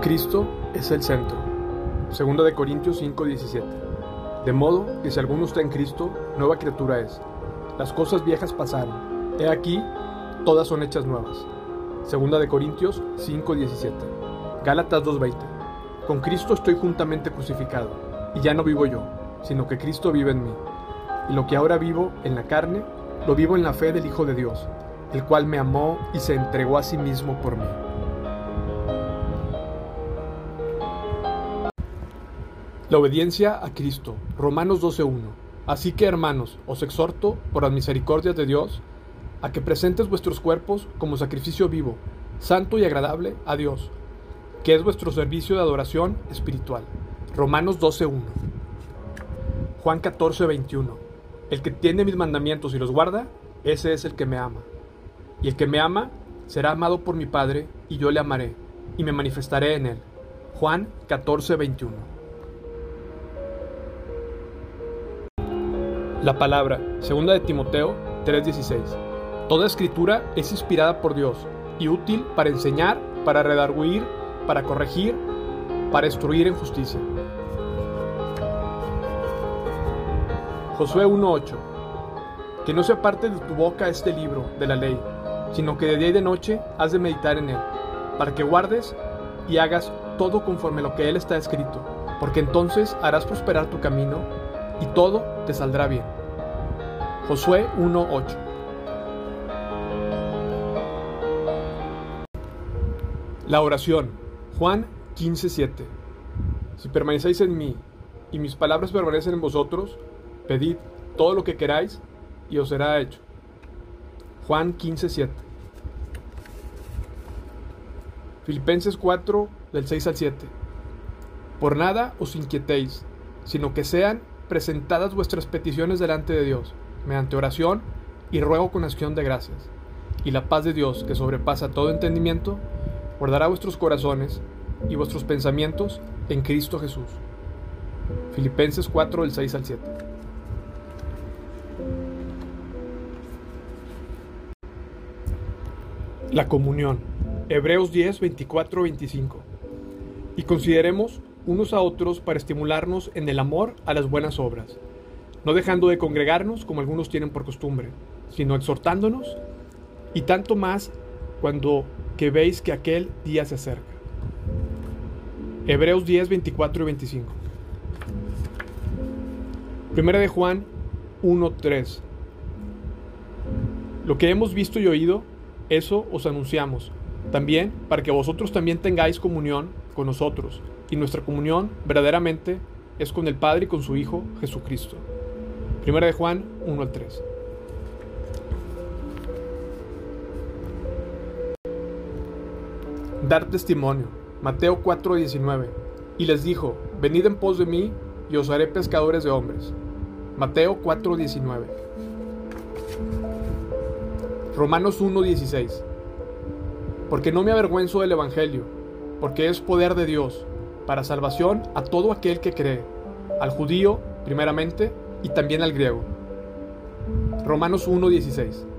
Cristo es el centro. Segunda de Corintios 5:17. De modo que si alguno está en Cristo, nueva criatura es. Las cosas viejas pasaron. He aquí, todas son hechas nuevas. Segunda de Corintios 5:17. Gálatas 2:20. Con Cristo estoy juntamente crucificado, y ya no vivo yo, sino que Cristo vive en mí. Y lo que ahora vivo en la carne, lo vivo en la fe del Hijo de Dios, el cual me amó y se entregó a sí mismo por mí. La obediencia a Cristo. Romanos 12.1. Así que hermanos, os exhorto, por las misericordias de Dios, a que presentes vuestros cuerpos como sacrificio vivo, santo y agradable a Dios, que es vuestro servicio de adoración espiritual. Romanos 12.1. Juan 14.21. El que tiene mis mandamientos y los guarda, ese es el que me ama. Y el que me ama será amado por mi Padre, y yo le amaré, y me manifestaré en él. Juan 14.21. La palabra, segunda de Timoteo 3:16. Toda escritura es inspirada por Dios y útil para enseñar, para redarguir, para corregir, para instruir en justicia. Josué 1:8. Que no se aparte de tu boca este libro de la ley, sino que de día y de noche has de meditar en él, para que guardes y hagas todo conforme lo que él está escrito, porque entonces harás prosperar tu camino y todo te saldrá bien. Josué 1:8 La oración. Juan 15:7 Si permanecéis en mí y mis palabras permanecen en vosotros, pedid todo lo que queráis y os será hecho. Juan 15:7 Filipenses 4 del 6 al 7 Por nada os inquietéis, sino que sean presentadas vuestras peticiones delante de Dios, mediante oración y ruego con acción de gracias. Y la paz de Dios, que sobrepasa todo entendimiento, guardará vuestros corazones y vuestros pensamientos en Cristo Jesús. Filipenses 4, del 6 al 7. La comunión. Hebreos 10, 24, 25. Y consideremos unos a otros para estimularnos en el amor a las buenas obras, no dejando de congregarnos como algunos tienen por costumbre, sino exhortándonos, y tanto más cuando que veis que aquel día se acerca. Hebreos 10, 24 y 25. Primera de Juan 1, 3. Lo que hemos visto y oído, eso os anunciamos, también para que vosotros también tengáis comunión con nosotros y nuestra comunión verdaderamente es con el Padre y con su Hijo Jesucristo. Primera de Juan 1 al 3. Dar testimonio. Mateo 4:19. Y les dijo, venid en pos de mí y os haré pescadores de hombres. Mateo 4:19. Romanos 1:16. Porque no me avergüenzo del Evangelio, porque es poder de Dios para salvación a todo aquel que cree, al judío primeramente y también al griego. Romanos 1.16